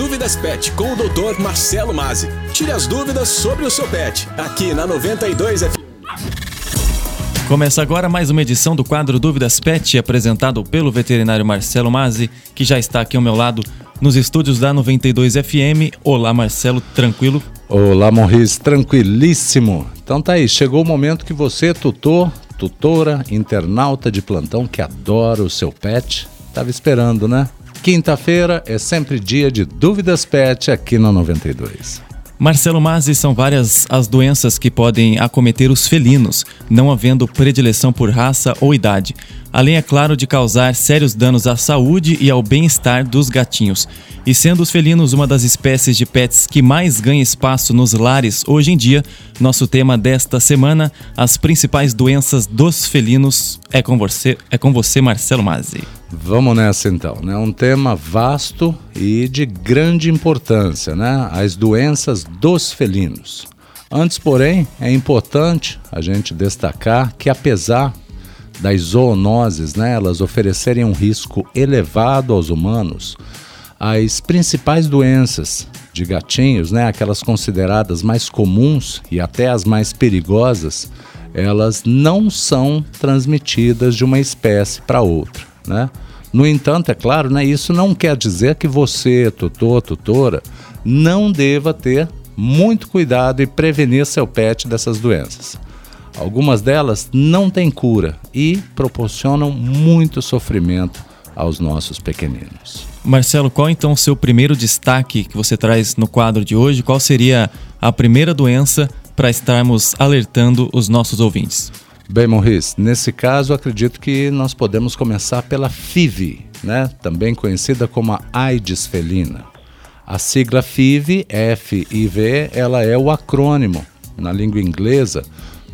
Dúvidas Pet com o Dr. Marcelo Mazzi. Tire as dúvidas sobre o seu pet, aqui na 92 FM. Começa agora mais uma edição do quadro Dúvidas Pet, apresentado pelo veterinário Marcelo Mazzi, que já está aqui ao meu lado nos estúdios da 92 FM. Olá, Marcelo, tranquilo? Olá, Morris, tranquilíssimo. Então tá aí, chegou o momento que você, tutor, tutora, internauta de plantão que adora o seu pet, estava esperando, né? Quinta-feira é sempre dia de Dúvidas Pet aqui na 92. Marcelo Mazzi, são várias as doenças que podem acometer os felinos, não havendo predileção por raça ou idade, além, é claro, de causar sérios danos à saúde e ao bem-estar dos gatinhos. E sendo os felinos uma das espécies de pets que mais ganha espaço nos lares hoje em dia, nosso tema desta semana, as principais doenças dos felinos, é com você, é com você Marcelo Mazzi. Vamos nessa então, né? Um tema vasto e de grande importância, né? As doenças dos felinos. Antes, porém, é importante a gente destacar que apesar das zoonoses, né, elas oferecerem um risco elevado aos humanos, as principais doenças de gatinhos, né, aquelas consideradas mais comuns e até as mais perigosas, elas não são transmitidas de uma espécie para outra. Né? No entanto, é claro, né, isso não quer dizer que você, tutor, tutora, não deva ter muito cuidado e prevenir seu pet dessas doenças. Algumas delas não têm cura e proporcionam muito sofrimento aos nossos pequeninos. Marcelo, qual então o seu primeiro destaque que você traz no quadro de hoje? Qual seria a primeira doença para estarmos alertando os nossos ouvintes? Bem, Morris, nesse caso acredito que nós podemos começar pela FIV, né? também conhecida como a AIDS felina. A sigla FIV, F-I-V, ela é o acrônimo na língua inglesa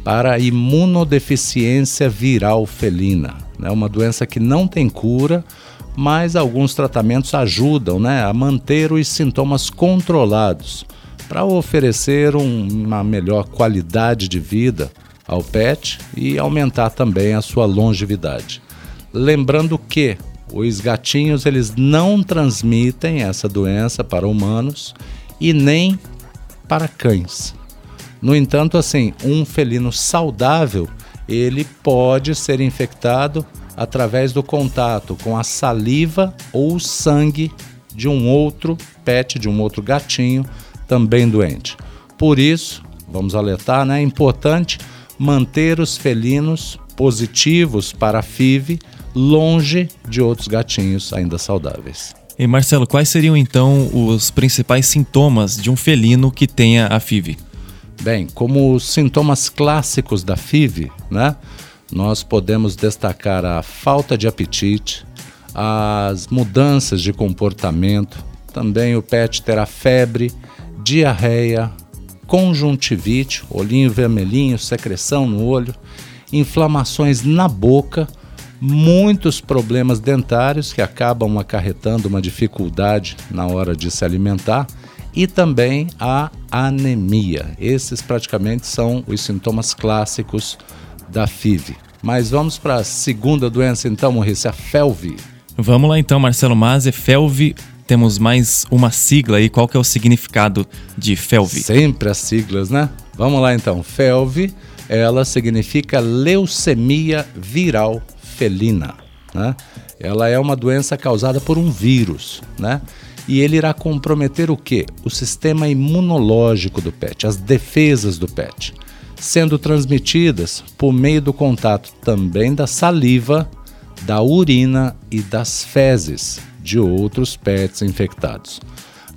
para imunodeficiência viral felina. É né? uma doença que não tem cura, mas alguns tratamentos ajudam né, a manter os sintomas controlados para oferecer um, uma melhor qualidade de vida ao pet e aumentar também a sua longevidade. Lembrando que os gatinhos eles não transmitem essa doença para humanos e nem para cães. No entanto, assim, um felino saudável, ele pode ser infectado através do contato com a saliva ou sangue de um outro pet, de um outro gatinho também doente. Por isso, vamos alertar, né, é importante manter os felinos positivos para a FIV longe de outros gatinhos ainda saudáveis. E Marcelo, quais seriam então os principais sintomas de um felino que tenha a FIV? Bem, como sintomas clássicos da FIV, né? Nós podemos destacar a falta de apetite, as mudanças de comportamento, também o pet terá febre, diarreia, conjuntivite, olhinho vermelhinho, secreção no olho, inflamações na boca, muitos problemas dentários que acabam acarretando uma dificuldade na hora de se alimentar e também a anemia. Esses praticamente são os sintomas clássicos da FIV. Mas vamos para a segunda doença então, Maurício, a FeLV. Vamos lá então, Marcelo Mazzi, FeLV temos mais uma sigla aí. Qual que é o significado de FeLV? Sempre as siglas, né? Vamos lá então. FeLV, ela significa leucemia viral felina, né? Ela é uma doença causada por um vírus, né? E ele irá comprometer o quê? O sistema imunológico do pet, as defesas do pet, sendo transmitidas por meio do contato também da saliva, da urina e das fezes, de outros pets infectados.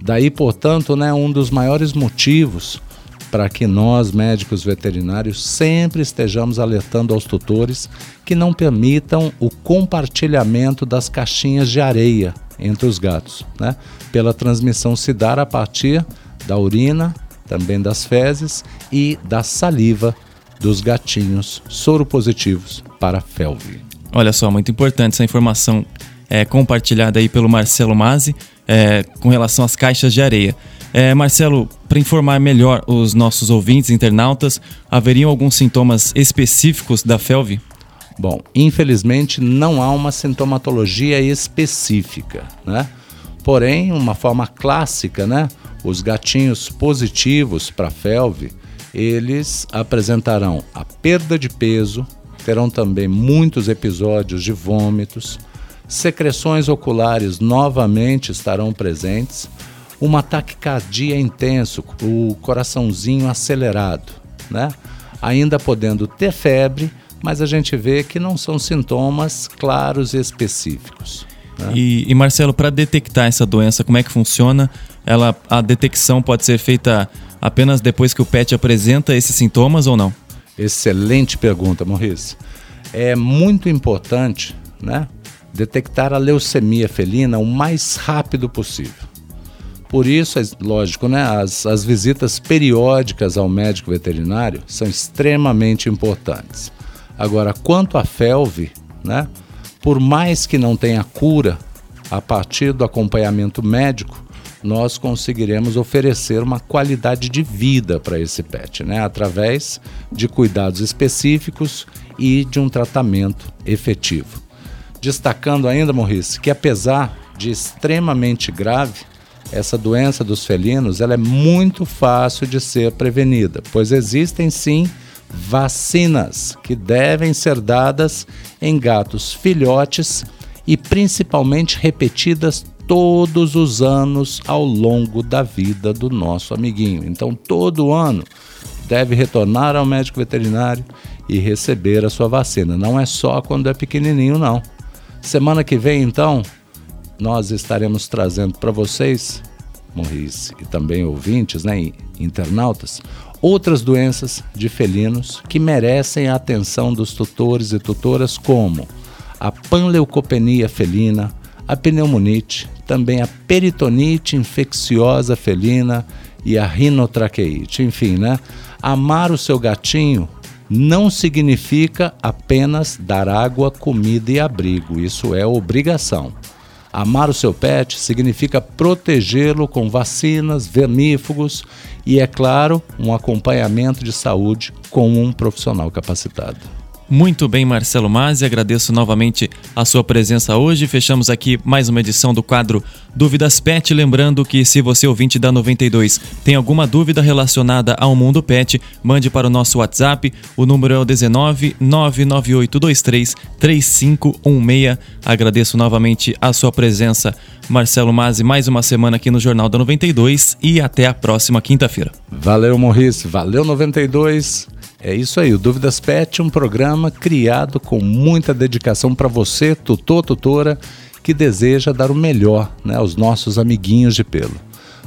Daí, portanto, né, um dos maiores motivos para que nós, médicos veterinários, sempre estejamos alertando aos tutores que não permitam o compartilhamento das caixinhas de areia entre os gatos, né? pela transmissão se dar a partir da urina, também das fezes e da saliva dos gatinhos soropositivos para felve. Olha só, muito importante essa informação é, compartilhada aí pelo Marcelo Mazzi é, com relação às caixas de areia. É, Marcelo, para informar melhor os nossos ouvintes internautas, haveriam alguns sintomas específicos da FeLV? Bom, infelizmente não há uma sintomatologia específica, né? Porém, uma forma clássica, né? Os gatinhos positivos para FeLV, eles apresentarão a perda de peso, terão também muitos episódios de vômitos, secreções oculares novamente estarão presentes, uma taquicardia intenso, o coraçãozinho acelerado, né? Ainda podendo ter febre, mas a gente vê que não são sintomas claros e específicos. Né? E, e, Marcelo, para detectar essa doença, como é que funciona? Ela, a detecção pode ser feita apenas depois que o pet apresenta esses sintomas ou não? Excelente pergunta, Maurício. É muito importante, né, detectar a leucemia felina o mais rápido possível. Por isso, é lógico, né, as, as visitas periódicas ao médico veterinário são extremamente importantes. Agora, quanto à FeLV, né, por mais que não tenha cura, a partir do acompanhamento médico, nós conseguiremos oferecer uma qualidade de vida para esse pet, né? através de cuidados específicos e de um tratamento efetivo. Destacando ainda, Maurice, que apesar de extremamente grave, essa doença dos felinos ela é muito fácil de ser prevenida, pois existem sim vacinas que devem ser dadas em gatos filhotes e principalmente repetidas todos os anos ao longo da vida do nosso amiguinho. Então, todo ano deve retornar ao médico veterinário e receber a sua vacina. Não é só quando é pequenininho, não. Semana que vem, então, nós estaremos trazendo para vocês, Maurice, e também ouvintes, né, internautas, outras doenças de felinos que merecem a atenção dos tutores e tutoras, como a panleucopenia felina, a pneumonite, também a peritonite infecciosa felina e a rinotraqueite. Enfim, né? Amar o seu gatinho não significa apenas dar água, comida e abrigo. Isso é obrigação. Amar o seu pet significa protegê-lo com vacinas, vermífugos e, é claro, um acompanhamento de saúde com um profissional capacitado. Muito bem, Marcelo Mazzi, agradeço novamente a sua presença hoje. Fechamos aqui mais uma edição do quadro Dúvidas Pet. Lembrando que se você ouvinte da 92 tem alguma dúvida relacionada ao mundo pet, mande para o nosso WhatsApp. O número é o 19 99823 3516. Agradeço novamente a sua presença, Marcelo Mazzi, mais uma semana aqui no Jornal da 92 e até a próxima quinta-feira. Valeu, Morris. Valeu, 92. É isso aí, o Dúvidas Pet, um programa criado com muita dedicação para você, tutor, tutora, que deseja dar o melhor né, aos nossos amiguinhos de pelo.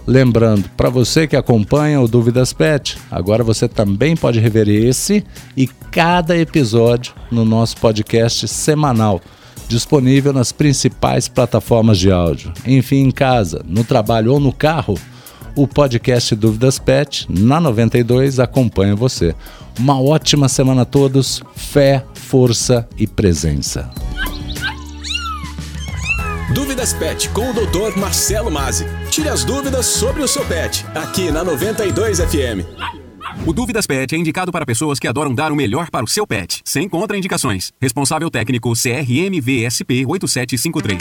Lembrando, para você que acompanha o Dúvidas Pet, agora você também pode rever esse e cada episódio no nosso podcast semanal, disponível nas principais plataformas de áudio. Enfim, em casa, no trabalho ou no carro, o podcast Dúvidas Pet na 92 acompanha você. Uma ótima semana a todos, fé, força e presença. Dúvidas Pet com o Dr. Marcelo Mazzi. Tire as dúvidas sobre o seu pet, aqui na 92 FM. O Dúvidas Pet é indicado para pessoas que adoram dar o melhor para o seu pet, sem contraindicações. Responsável técnico CRM VSP 8753.